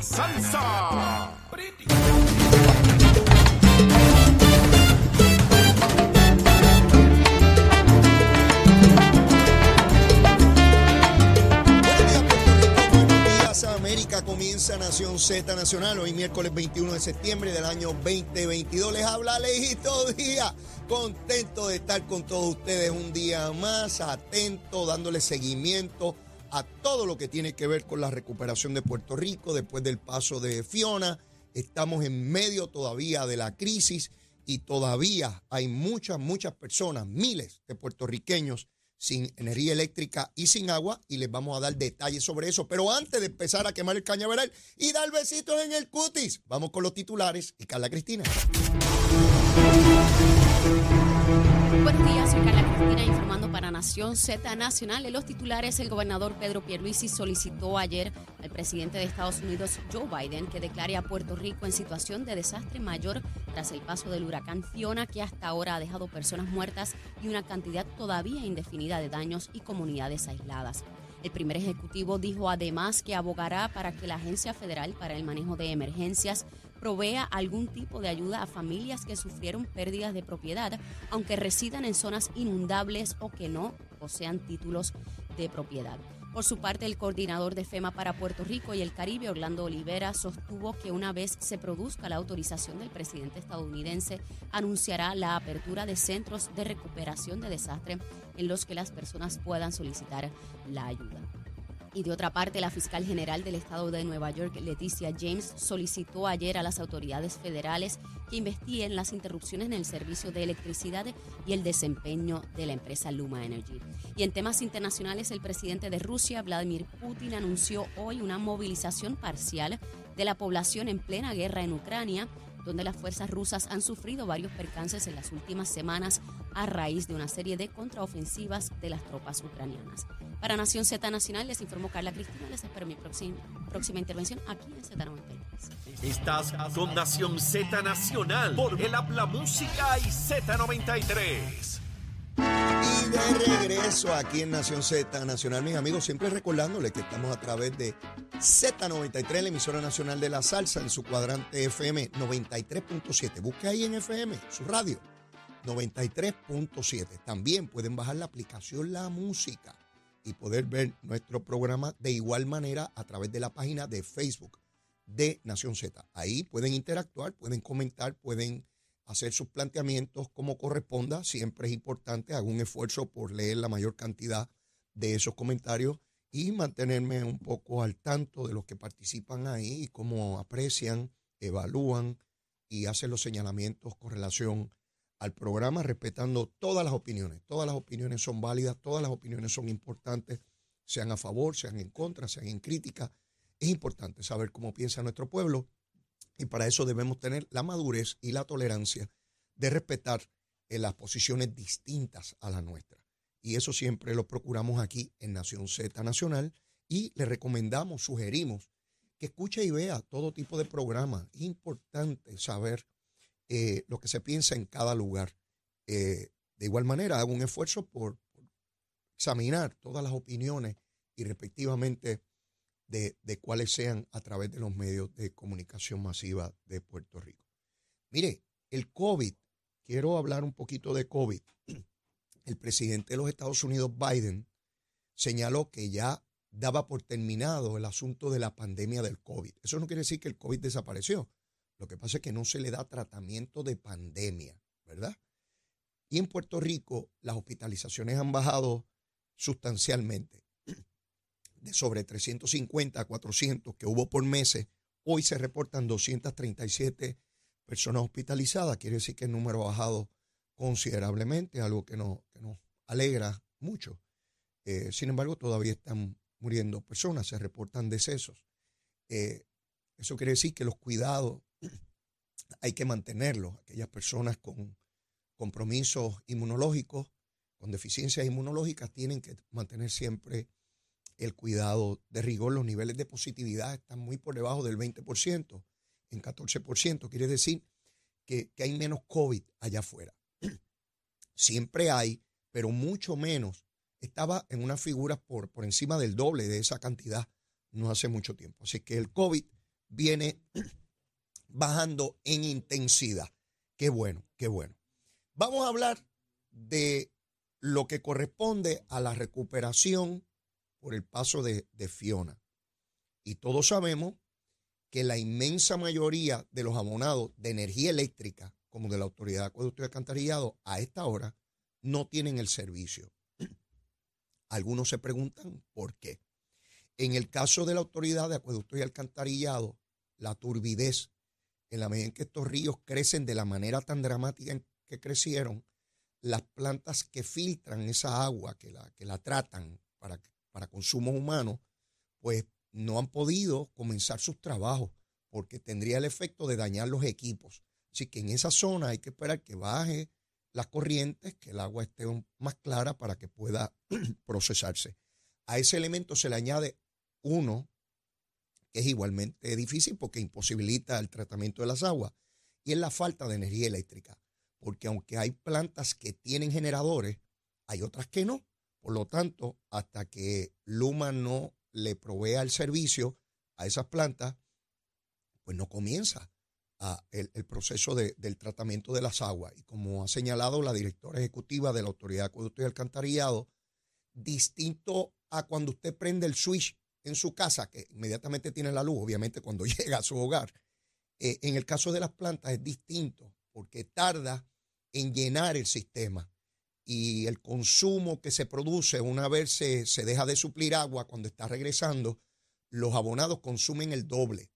Salsa. América. Comienza Nación Z Nacional. Hoy miércoles 21 de septiembre del año 2022. Les habla Lejito Díaz. Contento de estar con todos ustedes un día más. Atento, dándole seguimiento a todo lo que tiene que ver con la recuperación de Puerto Rico después del paso de Fiona. Estamos en medio todavía de la crisis y todavía hay muchas, muchas personas, miles de puertorriqueños sin energía eléctrica y sin agua y les vamos a dar detalles sobre eso. Pero antes de empezar a quemar el cañaveral y dar besitos en el cutis, vamos con los titulares y Carla Cristina. Buenos días, soy Carla Cristina informando para Nación Z Nacional. En los titulares, el gobernador Pedro Pierluisi solicitó ayer al presidente de Estados Unidos, Joe Biden, que declare a Puerto Rico en situación de desastre mayor tras el paso del huracán Fiona, que hasta ahora ha dejado personas muertas y una cantidad todavía indefinida de daños y comunidades aisladas. El primer ejecutivo dijo además que abogará para que la Agencia Federal para el Manejo de Emergencias provea algún tipo de ayuda a familias que sufrieron pérdidas de propiedad, aunque residan en zonas inundables o que no posean títulos de propiedad. Por su parte, el coordinador de FEMA para Puerto Rico y el Caribe, Orlando Olivera, sostuvo que una vez se produzca la autorización del presidente estadounidense, anunciará la apertura de centros de recuperación de desastre en los que las personas puedan solicitar la ayuda. Y de otra parte, la fiscal general del estado de Nueva York, Leticia James, solicitó ayer a las autoridades federales que investiguen las interrupciones en el servicio de electricidad y el desempeño de la empresa Luma Energy. Y en temas internacionales, el presidente de Rusia, Vladimir Putin, anunció hoy una movilización parcial de la población en plena guerra en Ucrania donde las fuerzas rusas han sufrido varios percances en las últimas semanas a raíz de una serie de contraofensivas de las tropas ucranianas. Para Nación Z Nacional les informó Carla Cristina. Les espero mi próxima, próxima intervención aquí en Z93. Estás con Nación Z Nacional por el Habla Música y Z93. Y de regreso aquí en Nación Z Nacional, mis amigos, siempre recordándoles que estamos a través de Z93, la emisora nacional de la salsa, en su cuadrante FM 93.7. Busque ahí en FM, su radio, 93.7. También pueden bajar la aplicación La Música y poder ver nuestro programa de igual manera a través de la página de Facebook de Nación Z. Ahí pueden interactuar, pueden comentar, pueden hacer sus planteamientos como corresponda. Siempre es importante, hago un esfuerzo por leer la mayor cantidad de esos comentarios y mantenerme un poco al tanto de los que participan ahí y cómo aprecian, evalúan y hacen los señalamientos con relación al programa, respetando todas las opiniones. Todas las opiniones son válidas, todas las opiniones son importantes, sean a favor, sean en contra, sean en crítica. Es importante saber cómo piensa nuestro pueblo y para eso debemos tener la madurez y la tolerancia de respetar eh, las posiciones distintas a la nuestra. Y eso siempre lo procuramos aquí en Nación Z Nacional y le recomendamos, sugerimos que escuche y vea todo tipo de programas. Es importante saber eh, lo que se piensa en cada lugar. Eh, de igual manera, hago un esfuerzo por, por, examinar todas las opiniones y respectivamente de, de, cuáles sean a través de los medios de comunicación masiva de Puerto Rico. Mire, el COVID, quiero hablar un poquito de COVID. El presidente de los Estados Unidos, Biden, señaló que ya daba por terminado el asunto de la pandemia del COVID. Eso no quiere decir que el COVID desapareció. Lo que pasa es que no se le da tratamiento de pandemia, ¿verdad? Y en Puerto Rico las hospitalizaciones han bajado sustancialmente. Sobre 350 a 400 que hubo por meses, hoy se reportan 237 personas hospitalizadas. Quiere decir que el número ha bajado considerablemente, algo que, no, que nos alegra mucho. Eh, sin embargo, todavía están muriendo personas, se reportan decesos. Eh, eso quiere decir que los cuidados hay que mantenerlos. Aquellas personas con compromisos inmunológicos, con deficiencias inmunológicas, tienen que mantener siempre el cuidado de rigor. Los niveles de positividad están muy por debajo del 20%, en 14%. Quiere decir que, hay menos COVID allá afuera. Siempre hay, pero mucho menos. Estaba en una figura por, por encima del doble de esa cantidad no hace mucho tiempo. Así que el COVID viene bajando en intensidad. Qué bueno, qué bueno. Vamos a hablar de lo que corresponde a la recuperación por el paso de, Fiona. Y todos sabemos que la inmensa mayoría de los abonados de energía eléctrica, como de la Autoridad de Acueducto y Alcantarillado, a esta hora no tienen el servicio. Algunos se preguntan por qué. En el caso de la Autoridad de Acueducto y Alcantarillado, la turbidez, en la medida en que estos ríos crecen de la manera tan dramática en que crecieron, las plantas que filtran esa agua, que la, que la tratan para, para consumo humano, pues no han podido comenzar sus trabajos porque tendría el efecto de dañar los equipos. Así que en esa zona hay que esperar que baje las corrientes, que el agua esté más clara para que pueda procesarse. A ese elemento se le añade uno, que es igualmente difícil porque imposibilita el tratamiento de las aguas, y es la falta de energía eléctrica porque aunque hay plantas que tienen generadores, hay otras que no. Por lo tanto, hasta que Luma no le provea el servicio a esas plantas, pues no comienza el, proceso del tratamiento de las aguas. Y como ha señalado la directora ejecutiva de la Autoridad de Acueducto y Alcantarillado, distinto a cuando usted prende el switch en su casa, que inmediatamente tiene la luz, obviamente cuando llega a su hogar, eh, en el caso de las plantas es distinto porque tarda en llenar el sistema y el consumo que se produce una vez se, deja de suplir agua cuando está regresando, los abonados consumen el doble.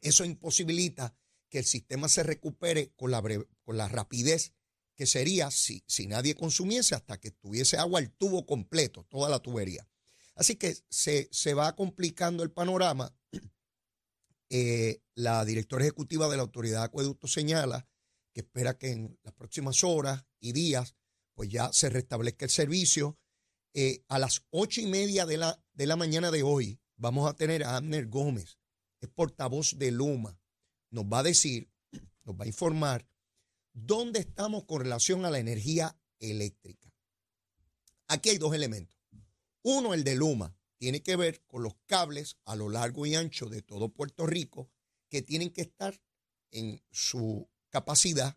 Eso imposibilita que el sistema se recupere con la, con la rapidez que sería si, si nadie consumiese hasta que tuviese agua el tubo completo, toda la tubería. Así que se, se va complicando el panorama eh, la directora ejecutiva de la Autoridad de Acueducto señala que espera que en las próximas horas y días pues ya se restablezca el servicio. Eh, a las ocho y media de la, de la mañana de hoy vamos a tener a Abner Gómez, es portavoz de Luma. Nos va a decir, nos va a informar dónde estamos con relación a la energía eléctrica. Aquí hay dos elementos. Uno, el de Luma tiene que ver con los cables a lo largo y ancho de todo Puerto Rico que tienen que estar en su capacidad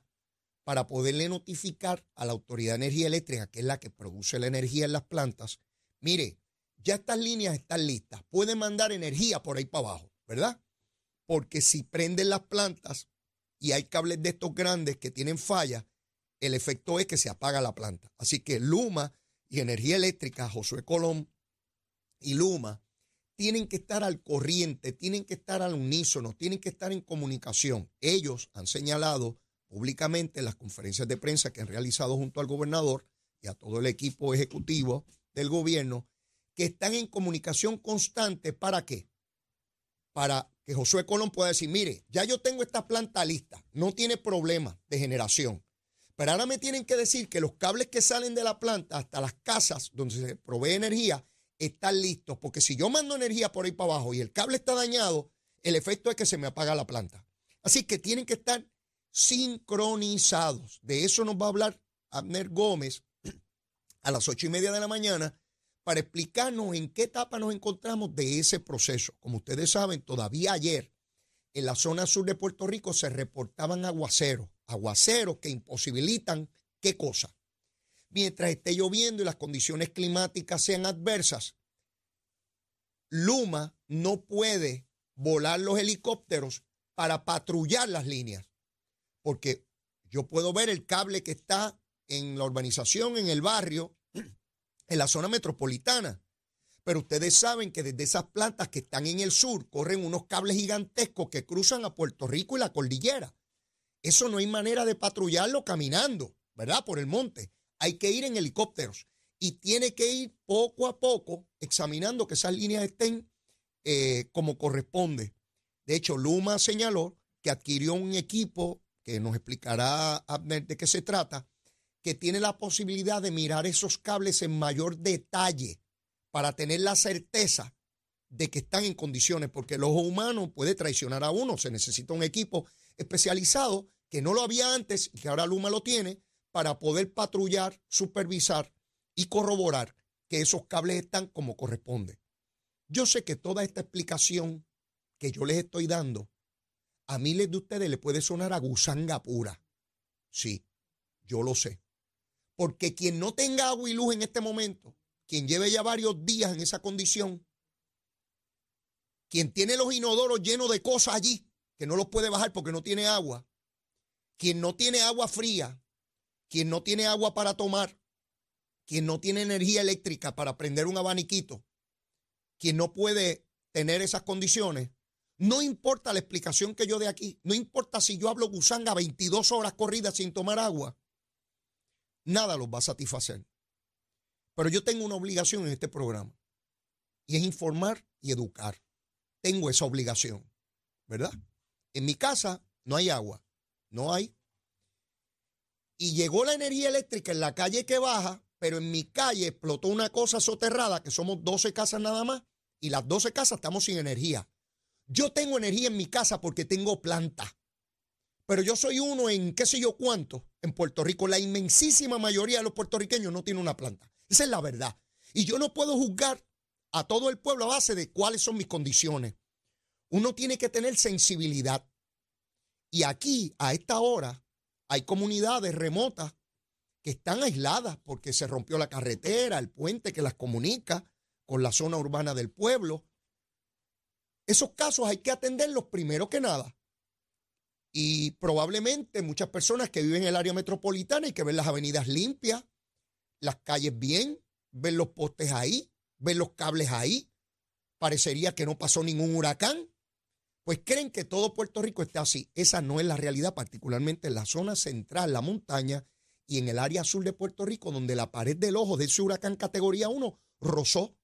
para poderle notificar a la Autoridad de Energía Eléctrica, que es la que produce la energía en las plantas, mire, ya estas líneas están listas, pueden mandar energía por ahí para abajo, ¿verdad? Porque si prenden las plantas y hay cables de estos grandes que tienen falla, el efecto es que se apaga la planta. Así que Luma y Energía Eléctrica, Josué Colón, y Luma tienen que estar al corriente, tienen que estar al unísono, tienen que estar en comunicación. Ellos han señalado públicamente en las conferencias de prensa que han realizado junto al gobernador y a todo el equipo ejecutivo del gobierno que están en comunicación constante. ¿Para qué? Para que Josué Colón pueda decir, mire, ya yo tengo esta planta lista, no tiene problema de generación. Pero ahora me tienen que decir que los cables que salen de la planta hasta las casas donde se provee energía están listos, porque si yo mando energía por ahí para abajo y el cable está dañado, el efecto es que se me apaga la planta. Así que tienen que estar sincronizados. De eso nos va a hablar Abner Gómez a las ocho y media de la mañana para explicarnos en qué etapa nos encontramos de ese proceso. Como ustedes saben, todavía ayer en la zona sur de Puerto Rico se reportaban aguaceros, aguaceros que imposibilitan qué cosa, mientras esté lloviendo y las condiciones climáticas sean adversas, Luma no puede volar los helicópteros para patrullar las líneas, porque yo puedo ver el cable que está en la urbanización, en el barrio, en la zona metropolitana. Pero ustedes saben que desde esas plantas que están en el sur corren unos cables gigantescos que cruzan a Puerto Rico y la cordillera. Eso no hay manera de patrullarlo caminando, ¿verdad? Por el monte hay que ir en helicópteros y tiene que ir poco a poco examinando que esas líneas estén eh, como corresponde. De hecho, Luma señaló que adquirió un equipo que nos explicará de qué se trata, que tiene la posibilidad de mirar esos cables en mayor detalle para tener la certeza de que están en condiciones, porque el ojo humano puede traicionar a uno. Se necesita un equipo especializado que no lo había antes y que ahora Luma lo tiene para poder patrullar, supervisar y corroborar que esos cables están como corresponde. Yo sé que toda esta explicación que yo les estoy dando, a miles de ustedes le puede sonar a gusanga pura. Sí, yo lo sé. Porque quien no tenga agua y luz en este momento, quien lleve ya varios días en esa condición, quien tiene los inodoros llenos de cosas allí, que no los puede bajar porque no tiene agua, quien no tiene agua fría, quien no tiene agua para tomar, quien no tiene energía eléctrica para prender un abaniquito, quien no puede tener esas condiciones, no importa la explicación que yo dé aquí, no importa si yo hablo gusanga 22 horas corridas sin tomar agua, nada los va a satisfacer. Pero yo tengo una obligación en este programa y es informar y educar. Tengo esa obligación, ¿verdad? En mi casa no hay agua, no hay. Y llegó la energía eléctrica en la calle que baja, pero en mi calle explotó una cosa soterrada, que somos 12 casas nada más, y las 12 casas estamos sin energía. Yo tengo energía en mi casa porque tengo planta. Pero yo soy uno en qué sé yo cuánto en Puerto Rico. La inmensísima mayoría de los puertorriqueños no tiene una planta. Esa es la verdad. Y yo no puedo juzgar a todo el pueblo a base de cuáles son mis condiciones. Uno tiene que tener sensibilidad. Y aquí, a esta hora, hay comunidades remotas que están aisladas porque se rompió la carretera, el puente que las comunica con la zona urbana del pueblo. Esos casos hay que atenderlos primero que nada. Y probablemente muchas personas que viven en el área metropolitana y que ven las avenidas limpias, las calles bien, ven los postes ahí, ven los cables ahí, parecería que no pasó ningún huracán, pues creen que todo Puerto Rico está así. Esa no es la realidad, particularmente en la zona central, la montaña y en el área sur de Puerto Rico, donde la pared del ojo de ese huracán categoría 1 rozó.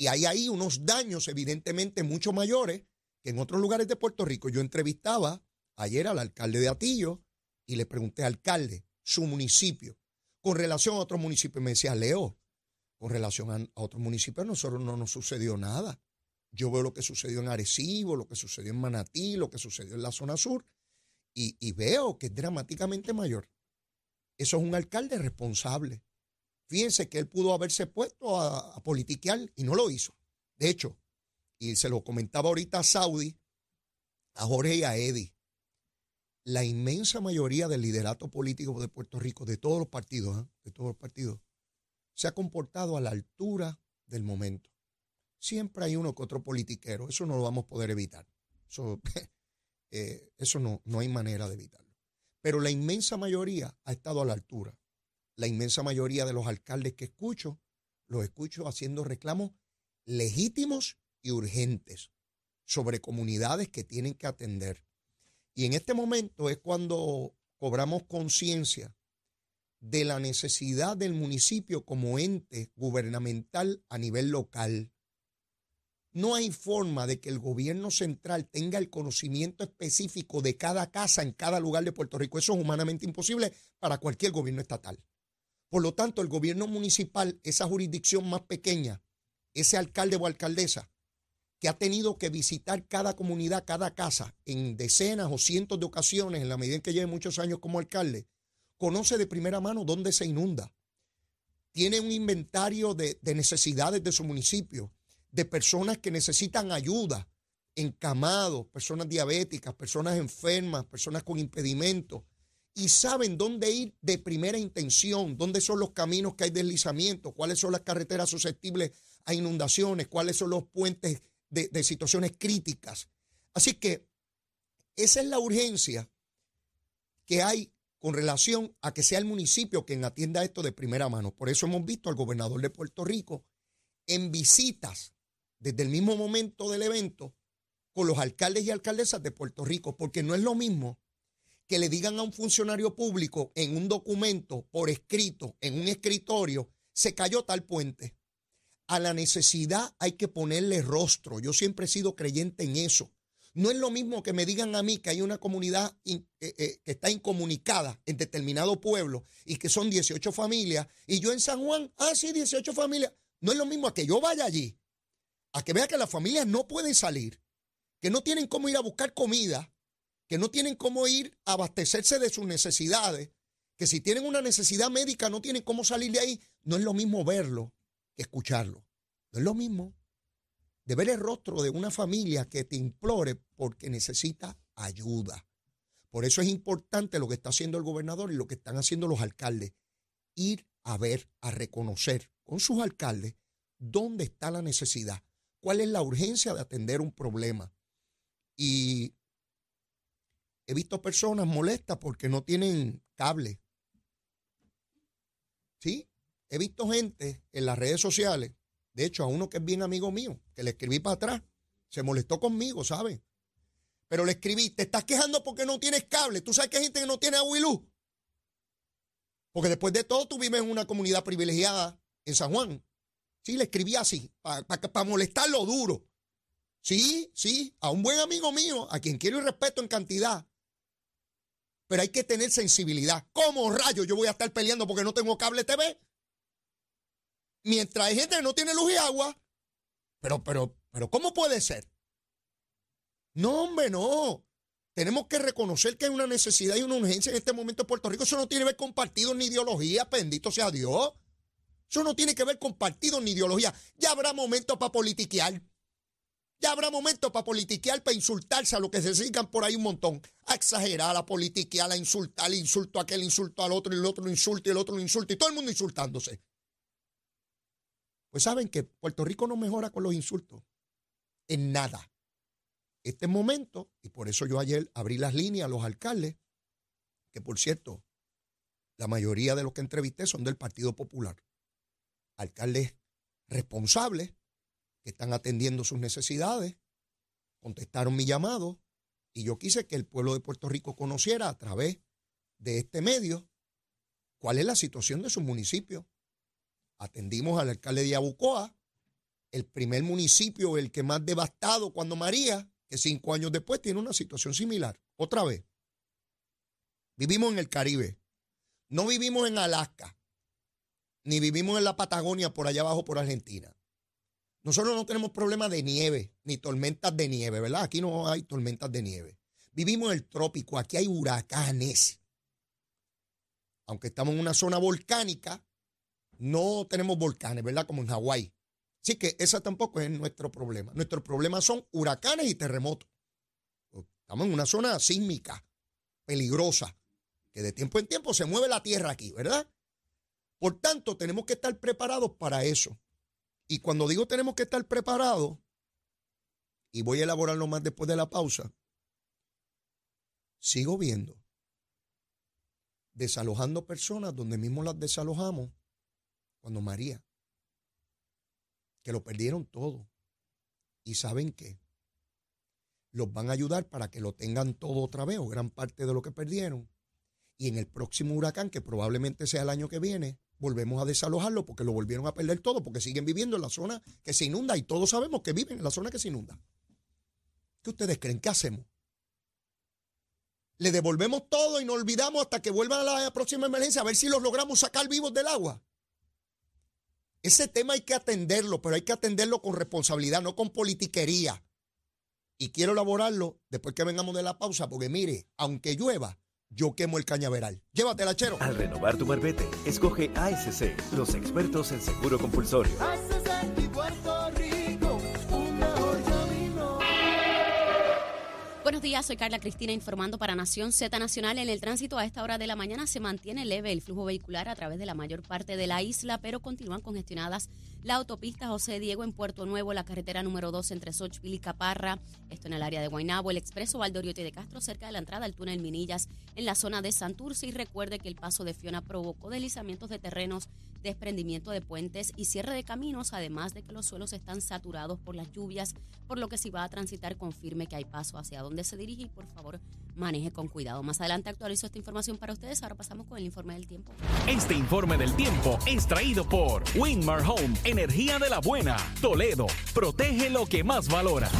Y hay ahí unos daños evidentemente mucho mayores que en otros lugares de Puerto Rico. Yo entrevistaba ayer al alcalde de Atillo y le pregunté, alcalde, su municipio, con relación a otro municipio, me decía, Leo, con relación a, otro municipio, a nosotros no nos sucedió nada. Yo veo lo que sucedió en Arecibo, lo que sucedió en Manatí, lo que sucedió en la zona sur, y, veo que es dramáticamente mayor. Eso es un alcalde responsable. Fíjense que él pudo haberse puesto a, politiquear y no lo hizo. De hecho, y se lo comentaba ahorita a Saudi, a Jorge y a Eddie, la inmensa mayoría del liderato político de Puerto Rico, de todos los partidos, ¿eh? de todos los partidos, se ha comportado a la altura del momento. Siempre hay uno que otro politiquero, eso no lo vamos a poder evitar. Eso, eh, eso no, no hay manera de evitarlo. Pero la inmensa mayoría ha estado a la altura. La inmensa mayoría de los alcaldes que escucho, los escucho haciendo reclamos legítimos y urgentes sobre comunidades que tienen que atender. Y en este momento es cuando cobramos conciencia de la necesidad del municipio como ente gubernamental a nivel local. No hay forma de que el gobierno central tenga el conocimiento específico de cada casa en cada lugar de Puerto Rico. Eso es humanamente imposible para cualquier gobierno estatal. Por lo tanto, el gobierno municipal, esa jurisdicción más pequeña, ese alcalde o alcaldesa, que ha tenido que visitar cada comunidad, cada casa, en decenas o cientos de ocasiones, en la medida en que lleve muchos años como alcalde, conoce de primera mano dónde se inunda. Tiene un inventario de, necesidades de su municipio, de personas que necesitan ayuda, encamados, personas diabéticas, personas enfermas, personas con impedimentos, y saben dónde ir de primera intención, dónde son los caminos que hay deslizamiento, cuáles son las carreteras susceptibles a inundaciones, cuáles son los puentes de, situaciones críticas. Así que esa es la urgencia que hay con relación a que sea el municipio quien atienda esto de primera mano. Por eso hemos visto al gobernador de Puerto Rico en visitas desde el mismo momento del evento con los alcaldes y alcaldesas de Puerto Rico, porque no es lo mismo que le digan a un funcionario público en un documento por escrito, en un escritorio, se cayó tal puente a la necesidad hay que ponerle rostro. Yo siempre he sido creyente en eso. No es lo mismo que me digan a mí que hay una comunidad eh, eh, que está incomunicada en determinado pueblo y que son 18 familias y yo en San Juan, ah, sí, 18 familias. No es lo mismo a que yo vaya allí, a que vea que las familias no pueden salir, que no tienen cómo ir a buscar comida, que no tienen cómo ir a abastecerse de sus necesidades, que si tienen una necesidad médica no tienen cómo salir de ahí. No es lo mismo verlo escucharlo. No es lo mismo. de ver el rostro de una familia que te implore porque necesita ayuda. Por eso es importante lo que está haciendo el gobernador y lo que están haciendo los alcaldes. Ir a ver, a reconocer con sus alcaldes dónde está la necesidad, cuál es la urgencia de atender un problema. Y he visto personas molestas porque no tienen cable. Sí, he visto gente en las redes sociales, de hecho a uno que es bien amigo mío, que le escribí para atrás, se molestó conmigo, ¿sabes? Pero le escribí, te estás quejando porque no tienes cable. ¿Tú sabes que hay gente que no tiene agua? Porque después de todo tú vives en una comunidad privilegiada en San Juan. Sí, le escribí así, para molestarlo duro. Sí, sí, a un buen amigo mío, a quien quiero y respeto en cantidad. Pero hay que tener sensibilidad. ¿Cómo rayo yo voy a estar peleando porque no tengo cable TV? Mientras hay gente que no tiene luz y agua. Pero, pero, pero, ¿cómo puede ser? No, hombre, no. Tenemos que reconocer que hay una necesidad y una urgencia en este momento en Puerto Rico. Eso no tiene que ver con partidos ni ideología, bendito sea Dios. Eso no tiene que ver con partidos ni ideología. Ya habrá momentos para politiquear. Ya habrá momentos para politiquear, para insultarse a lo que se sigan por ahí un montón. A exagerar, a politiquear, a insultar, insulto a aquel, insulto al otro, y el otro lo insulta y el otro lo insulta y todo el mundo insultándose. Pues saben que Puerto Rico no mejora con los insultos. En nada este momento, y por eso yo ayer abrí las líneas a los alcaldes, que por cierto, la mayoría de los que entrevisté son del Partido Popular. Alcaldes responsables que están atendiendo sus necesidades, contestaron mi llamado y yo quise que el pueblo de Puerto Rico conociera a través de este medio cuál es la situación de su municipio. Atendimos al alcalde de Abucoa, el primer municipio, el que más devastado cuando María, que cinco años después tiene una situación similar. Otra vez, vivimos en el Caribe, no vivimos en Alaska, ni vivimos en la Patagonia por allá abajo por Argentina. Nosotros no tenemos problemas de nieve, ni tormentas de nieve, ¿verdad? Aquí no hay tormentas de nieve. Vivimos en el trópico, aquí hay huracanes. Aunque estamos en una zona volcánica, no tenemos volcanes, ¿verdad? Como en Hawái. Así que ese tampoco es nuestro problema. Nuestro problema son huracanes y terremotos. Estamos en una zona sísmica, peligrosa, que de tiempo en tiempo se mueve la tierra aquí, ¿verdad? Por tanto, tenemos que estar preparados para eso. Y cuando digo tenemos que estar preparados, y voy a elaborarlo más después de la pausa, sigo viendo desalojando personas donde mismo las desalojamos cuando María que lo perdieron todo. ¿Y saben qué? Los van a ayudar para que lo tengan todo otra vez o gran parte de lo que perdieron. Y en el próximo huracán, que probablemente sea el año que viene, volvemos a desalojarlo porque lo volvieron a perder todo, porque siguen viviendo en la zona que se inunda y todos sabemos que viven en la zona que se inunda. ¿Qué ustedes creen? ¿Qué hacemos? Le devolvemos todo y nos olvidamos hasta que vuelvan a la próxima emergencia a ver si los logramos sacar vivos del agua. Ese tema hay que atenderlo, pero hay que atenderlo con responsabilidad, no con politiquería. Y quiero elaborarlo después que vengamos de la pausa, porque mire, aunque llueva, yo quemo el cañaveral. Llévatela, chero. Al renovar tu marbete, escoge ASC, los expertos en seguro compulsorio. Buenos días, soy Carla Cristina informando para Nación Z Nacional. En el tránsito a esta hora de la mañana se mantiene leve el flujo vehicular a través de la mayor parte de la isla, pero continúan congestionadas la autopista José Diego en Puerto Nuevo, la carretera número 2 entre Xochipil y Caparra, esto en el área de Guaynabo, el expreso Valdoriote de Castro cerca de la entrada al túnel Minillas en la zona de Santurce y recuerde que el paso de Fiona provocó deslizamientos de terrenos desprendimiento de puentes y cierre de caminos, además de que los suelos están saturados por las lluvias, por lo que si va a transitar confirme que hay paso hacia donde se dirige y por favor maneje con cuidado. Más adelante actualizo esta información para ustedes. Ahora pasamos con el informe del tiempo. Este informe del tiempo es traído por Winmar Home, energía de la buena. Toledo, protege lo que más valora.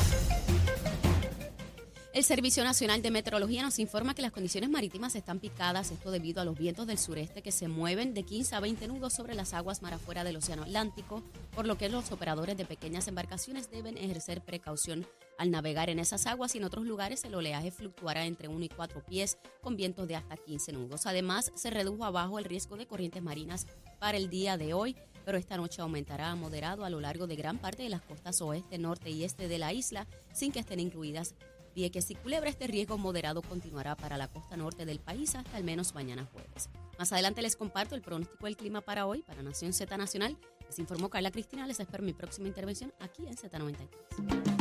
El Servicio Nacional de Meteorología nos informa que las condiciones marítimas están picadas, esto debido a los vientos del sureste que se mueven de 15 a 20 nudos sobre las aguas mar afuera del Océano Atlántico, por lo que los operadores de pequeñas embarcaciones deben ejercer precaución al navegar en esas aguas y en otros lugares el oleaje fluctuará entre 1 y 4 pies con vientos de hasta 15 nudos. Además, se redujo abajo el riesgo de corrientes marinas para el día de hoy. pero esta noche aumentará a moderado a lo largo de gran parte de las costas oeste, norte y este de la isla, sin que estén incluidas Vieques y Culebra. Este riesgo moderado continuará para la costa norte del país hasta al menos mañana jueves. Más adelante les comparto el pronóstico del clima para hoy, para Nación Z Nacional. Les informó Carla Cristina. Les espero mi próxima intervención aquí en Z93.